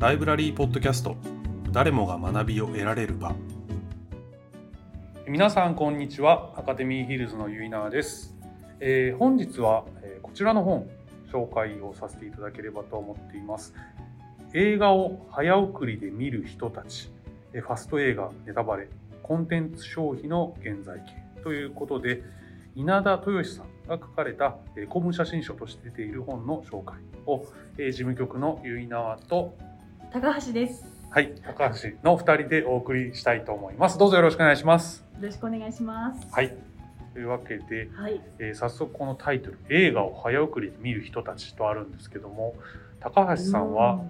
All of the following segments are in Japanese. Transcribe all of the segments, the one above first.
ライブラリーポッドキャスト。誰もが学びを得られる場。皆さんこんにちは。アカデミーヒルズのゆいなです、えー、本日は、えー、こちらの本紹介をさせていただければと思っています。映画を早送りで見る人たち。ファスト映画ネタバレ。コンテンツ消費の現在形。ということで稲田豊さんが書かれた公文写真書として出ている本の紹介を事務局の結菜と高橋です。はい、高橋の二人でお送りしたいと思います。どうぞよろしくお願いします。よろしくお願いします。はい。というわけで、はい、えー、早速このタイトル「映画を早送りで見る人たち」とあるんですけども高橋さんは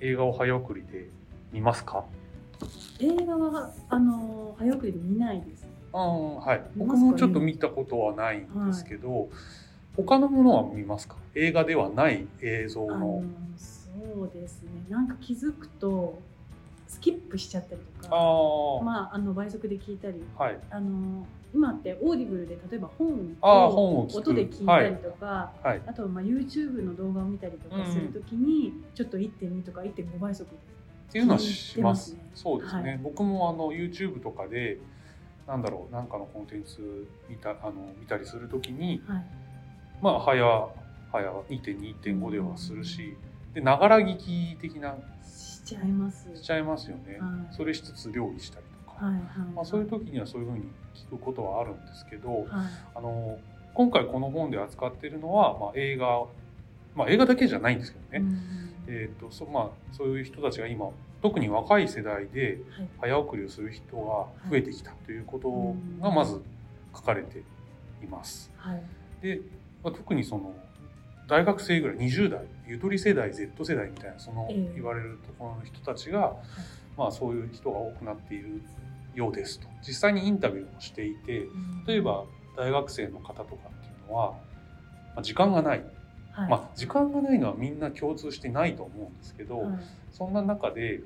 映画を早送りで見ますか？映画はあの早送りで見ないですあはい、僕もちょっと見たことはないんですけど、はい、他のものは見ますか？映画ではない映像のそうですね。なんか気づくとスキップしちゃったりとかまあ、あの倍速で聞いたり、はい、あの今ってオーディブルで例えば本を音で聞いたりとかあはい、あとまあ YouTube の動画を見たりとかするときに、ちょっと1.2とか1.5倍速でっていうのはします。そうですね。はい、僕もあの YouTube とかでなんだろう何かのコンテンツ見たあの見たりするときに、はい、まあ早早2.2.5ではするし、でながら聞き的な。しちゃいます。しちゃいますよね、はい、それしつつ料理したりとか、はいはい、まあ、そういう時にはそういうふうに聞くことはあるんですけど、あの今回この本で扱っているのは、まあ、映画、まあ、映画だけじゃないんですけどね、うん、えーとそまあ、そういう人たちが今特に若い世代で早送りをする人が増えてきたということがまず書かれています。はい、で、まあ、特にその大学生ぐらい20代ゆとり世代 Z 世代みたいなその言われるところの人たちが、まあ、そういう人が多くなっているようですと。実際にインタビューもしていて例えば大学生の方とかっていうのは、まあ、時間がない。はい、まあ時間がないのはみんな共通してないと思うんですけど、はい、そんな中で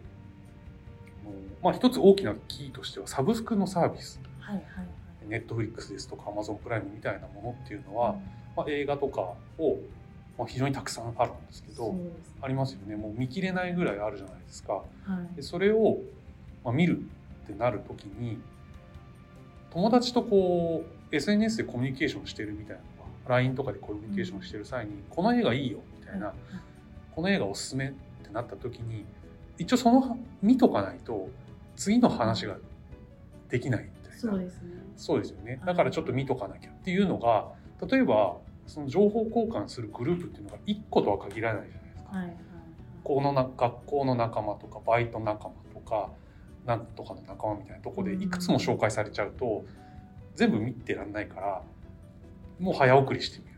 まあ一つ大きなキーとしてはサブスクのサービス、はいはいはい、ネットフリックスですとかアマゾンプライムみたいなものっていうのは、うん、まあ、映画とかを、まあ、非常にたくさんあるんですけど、ね、ありますよね。もう見切れないぐらいあるじゃないですか。はい、でそれを、まあ、見るってなる時に友達とこう SNS でコミュニケーションしてるみたいな LINE とかでコミュニケーションしてる際に、この映画いいよみたいな、この映画おすすめってなった時に一応その見とかないと次の話ができないみたいな。そうですね。そうですよね。だからちょっと見とかなきゃっていうのが例えばその情報交換するグループっていうのが1個とは限らないじゃないですか。はいはいこのな学校の仲間とかバイト仲間とかなんとかの仲間みたいなとこでいくつも紹介されちゃうと全部見てらんないからもう早送りしてみる。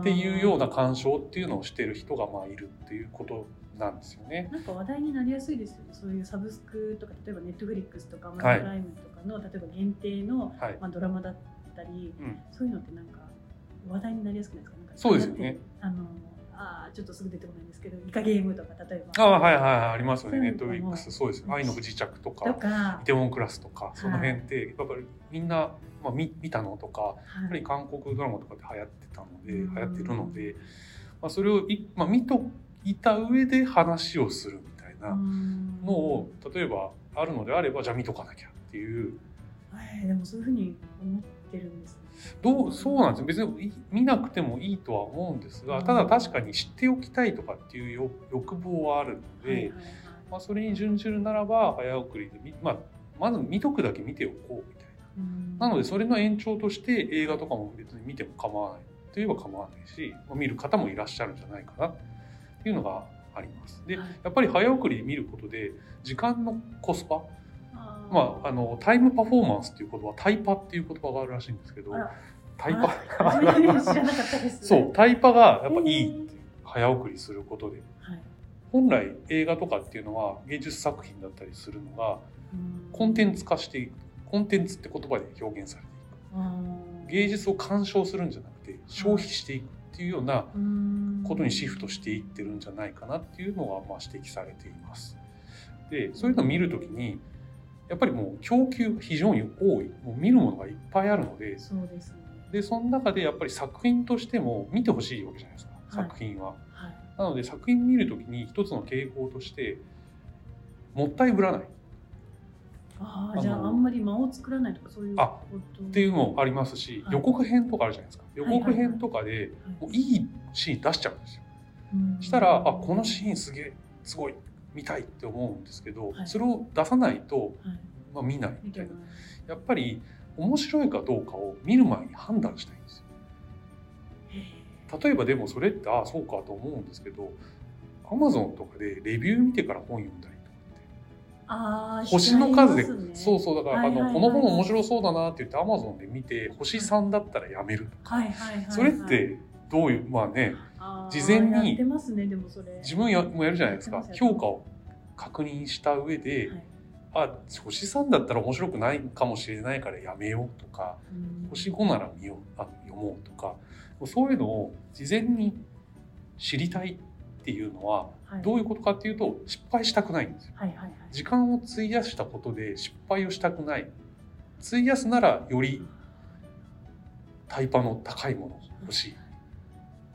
っていうような鑑賞っていうのをしてる人がまあいるっていうことなんですよね。なんか話題になりやすいですよね。そういうサブスクとか例えばネットフリックスとかアマゾンプライムとかの、はい、例えば限定の、はい、まあドラマだったり、うん、そういうのってなんか話題になりやすくないですか？なんかそうですよね。あのあちょっとすぐ出てこないんですけどイカゲームとか例えば。あはいはいはいありますよね。ネットフリックスそうです愛の不時着とかイテウォンクラスとかその辺ってやっぱりみんな、まあ、見見たのとか、やっぱり韓国ドラマとかで流行ってたので、流行ってるので、まあ、それをい、まあ、見といた上で話をするみたいなのを例えばあるのであればじゃあ見とかなきゃっていう。えー、でもそういうふうに思ってるんですね。どうそうなんです別に見なくてもいいとは思うんですがただ確かに知っておきたいとかっていう欲望はあるので、まあ、それに準じるならば早送りで、まあ、まず見とくだけ見ておこうみたいな。なのでそれの延長として映画とかも別に見ても構わない。といえば構わないし、まあ、見る方もいらっしゃるんじゃないかなっていうのがあります。でやっぱり早送りで見ることで時間のコスパまあ、あのタイムパフォーマンスっていう言葉タイパっていう言葉があるらしいんですけどタイパそうタイパがやっぱいいって早送りすることで、はい、本来映画とかっていうのは芸術作品だったりするのがコンテンツ化していくコンテンツって言葉で表現されていく。芸術を鑑賞するんじゃなくて消費していくっていうようなことにシフトしていってるんじゃないかなっていうのがまあ指摘されています。でそういうのを見るときにやっぱりもう供給非常に多い。もう見るものがいっぱいあるので。そうです、ね、でその中でやっぱり作品としても見てほしいわけじゃないですか、はい、作品は。はい、なので作品見るときに一つの傾向としてもったいぶらない。ああじゃああんまり間を作らないとかそういうあっていうのもありますし、はい、予告編とかあるじゃないですか。予告編とかでもういいシーン出しちゃうんですよ、したらあこのシーンすげえすごい見たいって思うんですけど、はい、それを出さないと、まあ、見ないみたいな。やっぱり面白いかどうかを見る前に判断したいんですよ。例えばでもそれってああそうかと思うんですけどアマゾンとかでレビュー見てから本読んだりあ星の数で、ね、そうそうだから、あのこの本面白そうだなって言ってアマゾンで見て星3だったらやめるとか、それってどういうまあね事前に、自分やもやるじゃないですか。評価を確認した上で、はい、あ星3だったら面白くないかもしれないからやめようとか、星5なら見ようあ読もうとかそういうのを事前に知りたいっていうのはどういうことかっていうと失敗したくないんですよ、はいはいはい、時間を費やしたことで失敗をしたくない。費やすならよりタイパの高いもの欲しい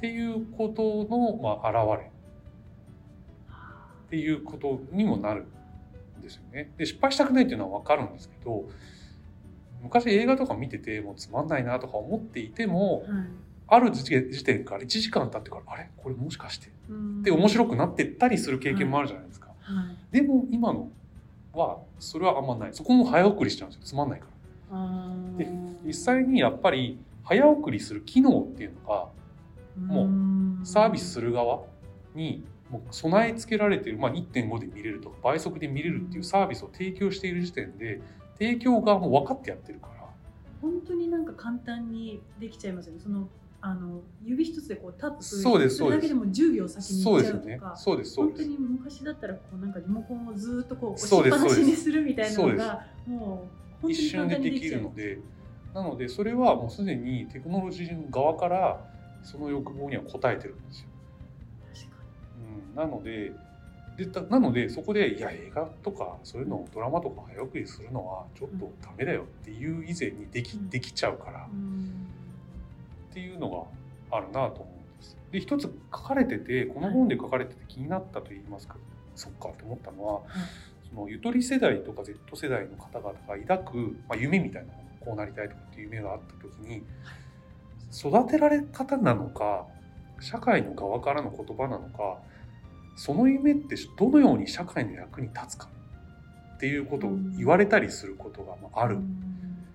っていうことの、まあ、現れ。っていうことにもなるんですよね。で失敗したくないっていうのは分かるんですけど昔映画とか見ててもうつまんないなとか思っていても、ある時点から1時間経ってからあれ？これもしかして？で面白くなってったりする経験もあるじゃないですか、はい。はい、でも今のはそれはあんまない。そこも早送りしちゃうんですよつまんないから。で実際にやっぱり早送りする機能っていうのがもうサービスする側にもう備え付けられてる、まあ、1.5で見れるとか倍速で見れるっていうサービスを提供している時点で提供側も分かってやってるから。本当になんか簡単にできちゃいますよね。そのあの指一つでこうタップするだけでも10秒先に行っちゃうとか。そうです本当に昔だったらこうなんかリモコンをずっとこう押しっぱなしにするみたいなのがもう。一瞬でできるので。なのでそれはもうすでにテクノロジー側からその欲望には応えてるんですよ。うん、なのででなのでそこでいや映画とかそういうのをドラマとか早送りするのはちょっとダメだよっていう以前にできできちゃうから。うん。っていうのがあるなと思うんです。で一つ書かれててこの本で書かれてて気になったと言いますか、はい、そっかって思ったのは、はい、そのゆとり世代とか Z 世代の方々が抱く、まあ、夢みたいなこうなりたいとかっていう夢があった時に育てられ方なのか社会の側からの言葉なのかその夢ってどのように社会の役に立つかっていうことを言われたりすることがある。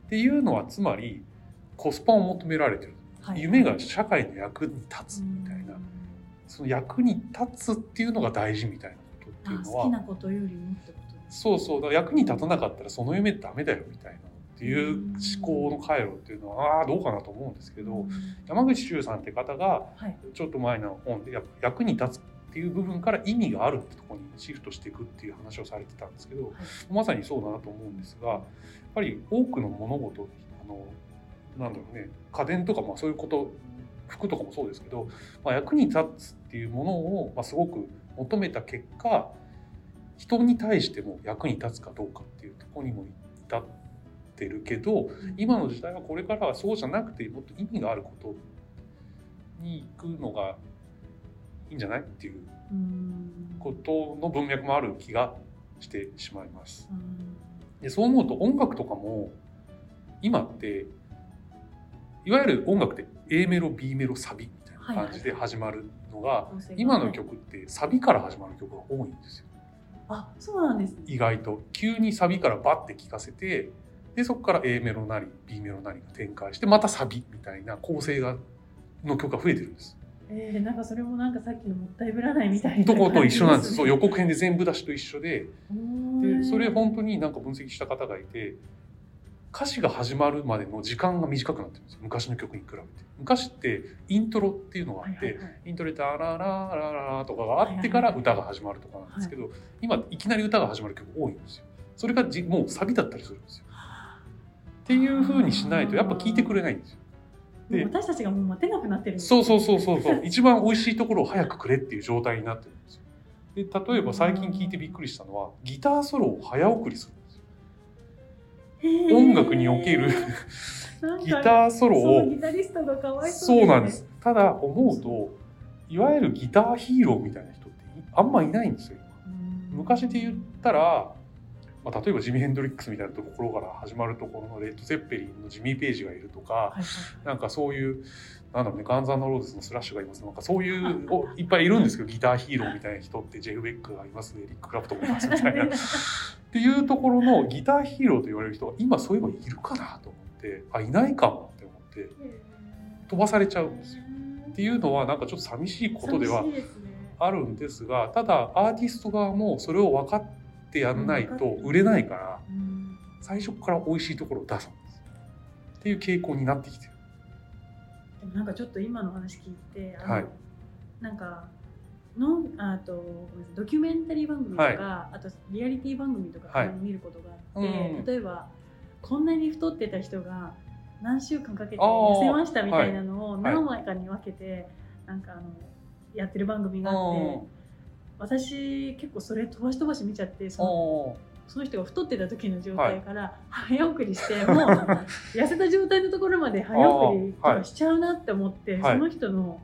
っていうのはつまりコスパを求められてる。夢が社会の役に立つみたいな、その役に立つっていうのが大事みたいなことっていうのは好きなことよりもってことそうそう。だから役に立たなかったらその夢ダメだよみたいなっていう思考の回路っていうのはああどうかなと思うんですけど山口周さんって方がちょっと前の本で役に立つっていう部分から意味があるってところにシフトしていくっていう話をされてたんですけど、まさにそうだなと思うんですがやっぱり多くの物事あのなんだろうね家電とかまあそういうこと服とかもそうですけど、まあ、役に立つっていうものを、まあ、すごく求めた結果人に対しても役に立つかどうかっていうところにも至ってるけど今の時代はこれからはそうじゃなくてもっと意味があることに行くのがいいんじゃないっていうことの文脈もある気がしてしまいます。でそう思うと音楽とかも今っていわゆる音楽って A メロ B メロサビみたいな感じで始まるのが、今の曲ってサビから始まる曲が多いんですよ。あそうなんです、ね、意外と急にサビからバッて聴かせてでそこから A メロなり B メロなりが展開してまたサビみたいな構成がの曲が増えてるんです。えー、なんかそれもなんかさっきのもったいぶらないみたいな、ね、とこと一緒なんです。そう予告編で全部出しと一緒で。でそれ本当になんか分析した方がいて歌詞が始まるまでの時間が短くなってるんですよ。昔の曲に比べて。昔ってイントロっていうのがあって、はいはいはい、イントロで「タラララララ」とかがあってから歌が始まるとかなんですけど、はいはいはい、今いきなり歌が始まる曲多いんですよ。それがじもうサビだったりするんですよっていうふうにしないとやっぱ聞いてくれないんですよ。で私たちがもう待てなくなってるんです、そうそうそうそうそう。一番美味しいところを早くくれっていう状態になってるんですよ。で例えば最近聞いてびっくりしたのはギターソロを早送りする音楽におけるギターソロをギタリストがかわいそう、ね,、なんです。ただ思うといわゆるギターヒーローみたいな人ってあんまいないんですよ昔で言ったら、まあ、例えばジミ・ヘンドリックスみたいなところから始まるところのレッド・ゼッペリンのジミー・ページがいるとか、はいはい、なんかそういうなんだろうねガンザンローズのスラッシュがいます。なんかそういうおいっぱいいるんですけどギターヒーローみたいな人ってジェフ・ベックがいますねリック・クラプトもいますみたいな。っていうところのギターヒーローと言われる人が今そういえばいるかなと思ってあいないかもって思って飛ばされちゃうんですよ。っていうのはなんかちょっと寂しいことではあるんですがただアーティスト側もそれを分かってやんないと売れないから最初から美味しいところを出すんですっていう傾向になってきてる。でもなんかちょっと今の話聞いてあの、はい、なんかのあとドキュメンタリー番組とか、はい、あとリアリティ番組とか見ることがあって、はいうん、例えばこんなに太ってた人が何週間かけて痩せましたみたいなのを何枚かに分けて、なんかあのやってる番組があって私結構それ飛ばし飛ばし見ちゃってそのその人が太ってた時の状態から早送りして、もう 痩せた状態のところまで早送りとかしちゃうなって思って、その人の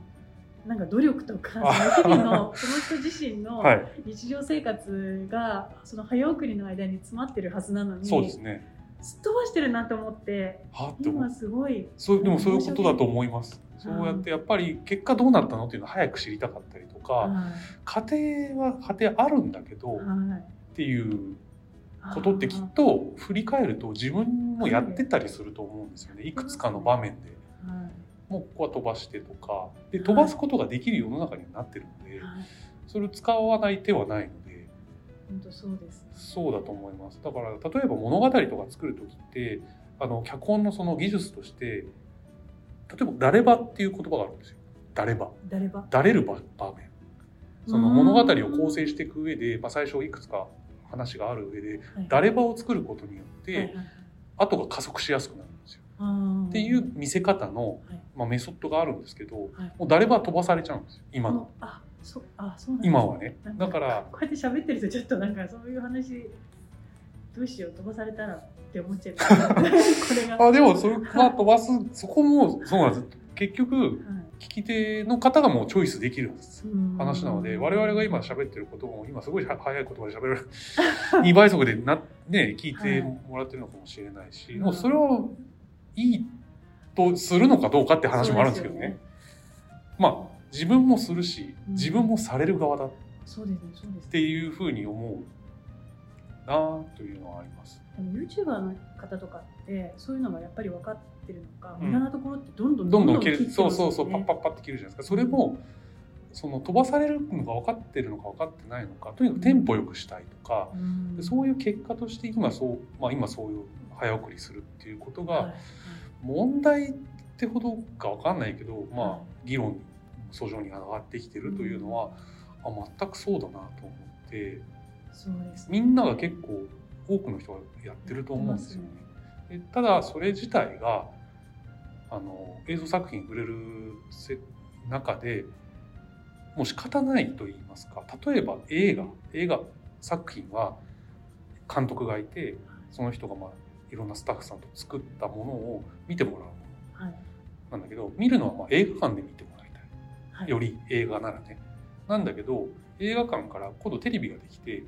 なんか努力とか日々のその人自身の日常生活がその早送りの間に詰まってるはずなのに。そうですね。すっ飛ばしてるなと思って今すごいそうでもそういうことだと思います。そうやってやっぱり結果どうなったのっていうのを早く知りたかったりとか、家庭は家庭あるんだけど、っていうことってきっと振り返ると自分もやってたりすると思うんですよね。い。くつかの場面で。もうここは飛ばしてとか。で飛ばすことができる世の中にはなってるので、それを使わない手はないので本当そうです、そうだと思います。だから例えば物語とか作る時ってあの脚本のその技術として例えば「誰場」っていう言葉があるんですよ。誰場。誰場？誰る場面。その物語を構成していく上で、まあ、最初いくつか話がある上で、誰場を作ることによって、後が加速しやすくなるんですよ。っていう見せ方の、まあ、メソッドがあるんですけど、もう誰場飛ばされちゃうんですよ今の。あそあそう今はね。だからこうやって喋ってるとちょっとなんかそういう話どうしよう飛ばされたらって思っちゃう。これが。あでもそれまあ飛ばすそこもそうなんです。結局、はい、聞き手の方がもうチョイスできる話なので我々が今喋ってることも今すごい速い言葉で喋る 2倍速でな、ね、聞いてもらってるのかもしれないし、はい、もうそれはいいとするのかどうかって話もあるんですけどね。ね。まあ自分もするし自分もされる側だ。っていうふうに思うなというのはあります。でも YouTuber の方とかってそういうのがやっぱり分かってるのか、無駄なところってどんどんどんどん切る、ね、そうそうそうパッパッパって切るじゃないですか。それもその飛ばされるのが分かってるのか分かってないのかとにかくテンポよくしたいとか、うん、そういう結果として今そう、まあ、今そういう早送りするっていうことが問題ってほどか分かんないけど、まあ議論訴状に上がってきてるというのは、あ全くそうだなと思ってそうです、ね、みんなが結構多くの人がやってると思うんですよ。ね。ねただそれ自体があの映像作品触れる中でもう仕方ないと言いますか例えば映画映画作品は監督がいてその人がまあいろんなスタッフさんと作ったものを見てもらう。もの、はい、なんだけど見るのはまあ映画館で見てもより映画ならね。なんだけど映画館から今度テレビができて、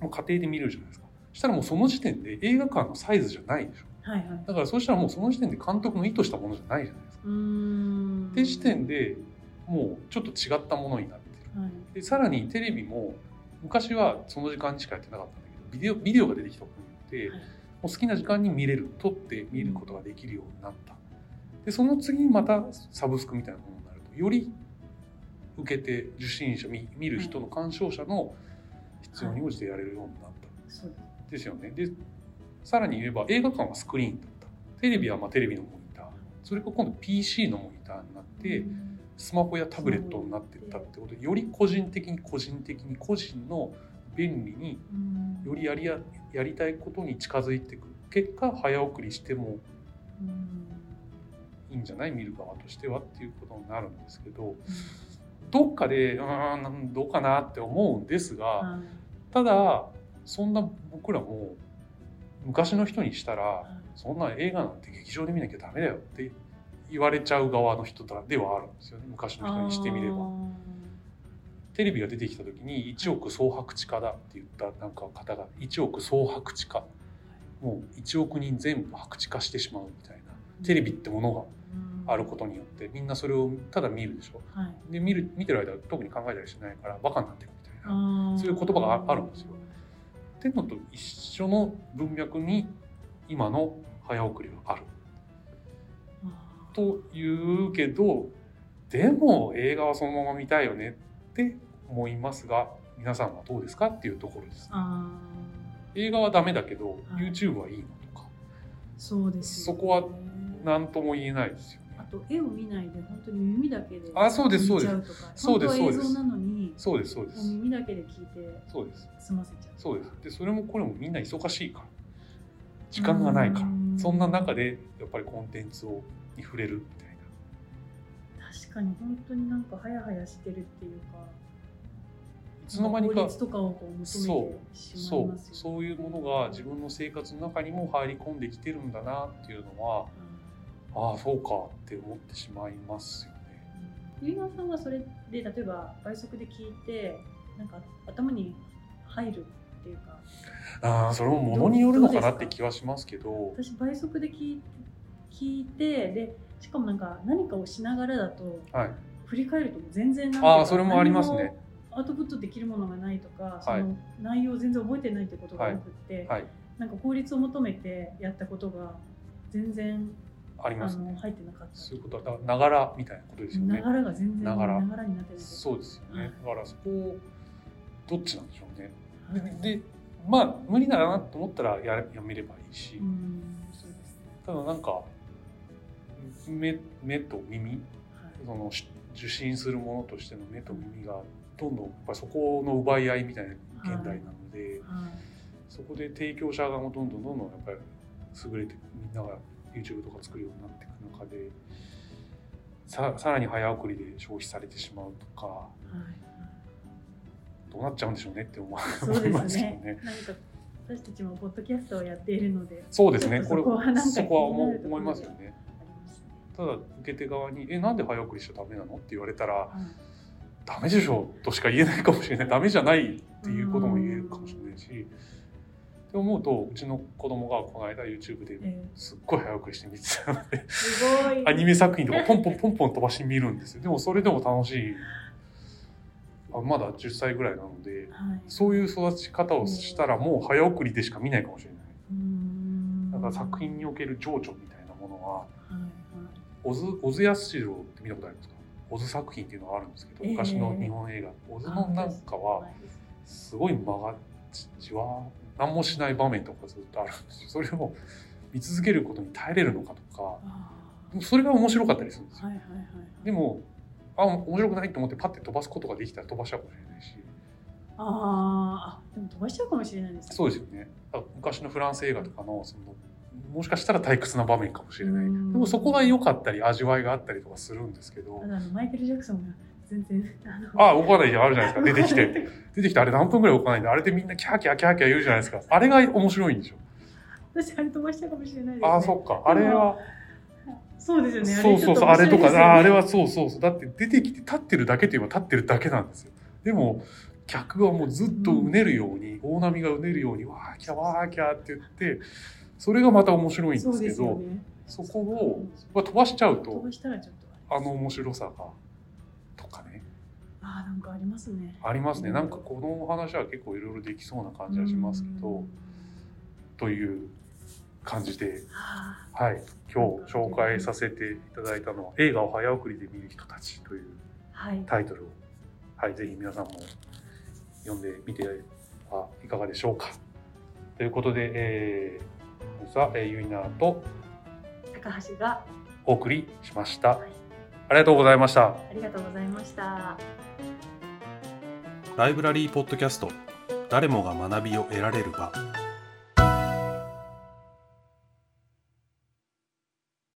もう家庭で見るじゃないですか。したらもうその時点で映画館のサイズじゃないでしょ。はいはい、だからそうしたらもうその時点で監督の意図したものじゃないじゃないですか。って時点でもうちょっと違ったものになってる。はい、でさらにテレビも昔はその時間にしかやってなかったんだけどビデオビデオが出てきたことによって、はい、もう好きな時間に見れる撮って見ることができるようになった。でその次にまたサブスクみたいなものになるとより受けて受信者見見る人の鑑賞者の必要に応じてやれるようになった、はい、ですよね。でさらに言えば映画館はスクリーンだった。テレビはまあテレビのモニター。それが今度 PC のモニターになって、スマホやタブレットになっていったってことでより個人的に個人的に個人の便利によりやりややりたいことに近づいていく結果早送りしてもいいんじゃない？見る側としてはっていうことになるんですけど、どっかでうんどうかなって思うんですが、ただそんな僕らも昔の人にしたら、そんな映画なんて劇場で見なきゃダメだよって言われちゃう側の人ではあるんですよね昔の人にしてみれば。テレビが出てきた時に1億総白地化だって言ったなんか方が1億総白地化もう1億人全部白地化してしまうみたいな。テレビってものがあることによってみんなそれをただ見るでしょ、はい、で見る見てる間特に考えたりしないからバカになっていくみたいなそういう言葉があるんですよ。っていうのと一緒の文脈に今の早送りはある。というけどでも映画はそのまま見たいよねって思いますが皆さんはどうですかっていうところです、ね、映画はダメだけど、はい、YouTube はいいのとか。そうです、ね、そこは何とも言えないですよと絵を見ないで本当に耳だけであそうですそうです。そうですそうです。なのにそうですそうです。耳だけで聞いてそうです。済ませちゃう。そうです。でそれもこれもみんな忙しいから。時間がないから。そんな中でやっぱりコンテンツをに触れるみたいな。確かに本当になんかハヤハヤしてるっていうかいつの間にかとかをこうそうそうそういうものが自分の生活の中にも入り込んできてるんだなっていうのは、うん、ああそうかって思ってしまいますよね。ゆいまさんはそれで例えば倍速で聞いてなんか頭に入るっていうか。ああそれもものによるのかなって気はしますけど。私倍速で聞聞いてでしかもなんか何かをしながらだと、はい、振り返ると全然なんあそれもありますね。アウトプットできるものがないとか、その内容を全然覚えてないってことが多くて、はい、なんか効率を求めてやったことが全然あります、ね、入ってなかった。そういうことはながらみたいなことですよね。ながらが全然ながらになってる。そうですよね。だからそこどっちなんでしょうね。はい、でまあ無理だなと思ったらややめればいいし、ただなんか目目と耳、はい、その受信するものとしての目と耳がどんどんやっぱそこの奪い合いみたいな現代なので、はいはい、そこで提供者側もどんどんどんどんやっぱり優れてみんなが YouTube とか作るようになっていく中でささらに早送りで消費されてしまうとか、はい、どうなっちゃうんでしょうねって思いますけどね。私たちもポッドキャストをやっているのでそうですねこれそこは思思いますよね。ただ受け手側に「えなんで早送りしちゃダメなの?」って言われたら、ダメでしょとしか言えないかもしれないダメじゃないっていうことも言えるかもしれないし、って思うとうちの子供がこの間 YouTube ですっごい早送りして見てたので、アニメ作品とかポンポンポンポン飛ばして見るんですよ。でもそれでも楽しい。あまだ10歳ぐらいなので、はい、そういう育ち方をしたらもう早送りでしか見ないかもしれない。だから作品における情緒みたいなものは、はいはい、小津小津安二郎って見たことありますか？オズ作品っていうのがあるんですけど、昔の日本映画。オズのなんかはす。ごい間がじわ何もしない場面とかずっとあるんですよ。それを見続けることに耐えれるのかとか。それが面白かったりするんですよ、でもあ面白くないと思ってパッて飛ばすことができたら飛ばしちゃうかもし。れないしああでも飛ばしちゃうかもしれないですね。そうですよね。昔のフランス映画とかのそのもしかしたら退屈な場面かもしれない。でもそこが良かったり味わいがあったりとかするんですけど。あのマイケル・ジャクソンが全然ああ動かないじゃあるじゃないですか。出てきて。出てきてあれ何分ぐらい動かないんであれでみんなキャーキャーキャーキャー言うじゃないですか。あれが面白いんでしょ。私あれ飛ばしたかもしれないです、ね、ああそっか。あれはそうですよね。そうそうそうあれとかああれはそうそうそう。だって出てきて立ってるだけといえば立ってるだけなんですよ。でも客はもうずっとうねるように、大波がうねるようにわーキャーわーキャーって言ってそれがまた面白いんですけど、ね、そこを、まあ、飛ばしちゃうと。あの面白さがあなんかありますね。ありますね、なんかこのお話は結構いろいろできそうな感じはしますけどという感じで、はい、今日紹介させていただいたのは「映画を早送りで見る人たち」とい。うタイトルを、はい、ぜひ皆さんも読んでみてはいかがでしょうか。ということで、えー、さえユイナーと高橋がお送りしました、はい、ありがとうございました。ありがとうございました。ライブラリーポッドキャスト誰もが学びを得られる場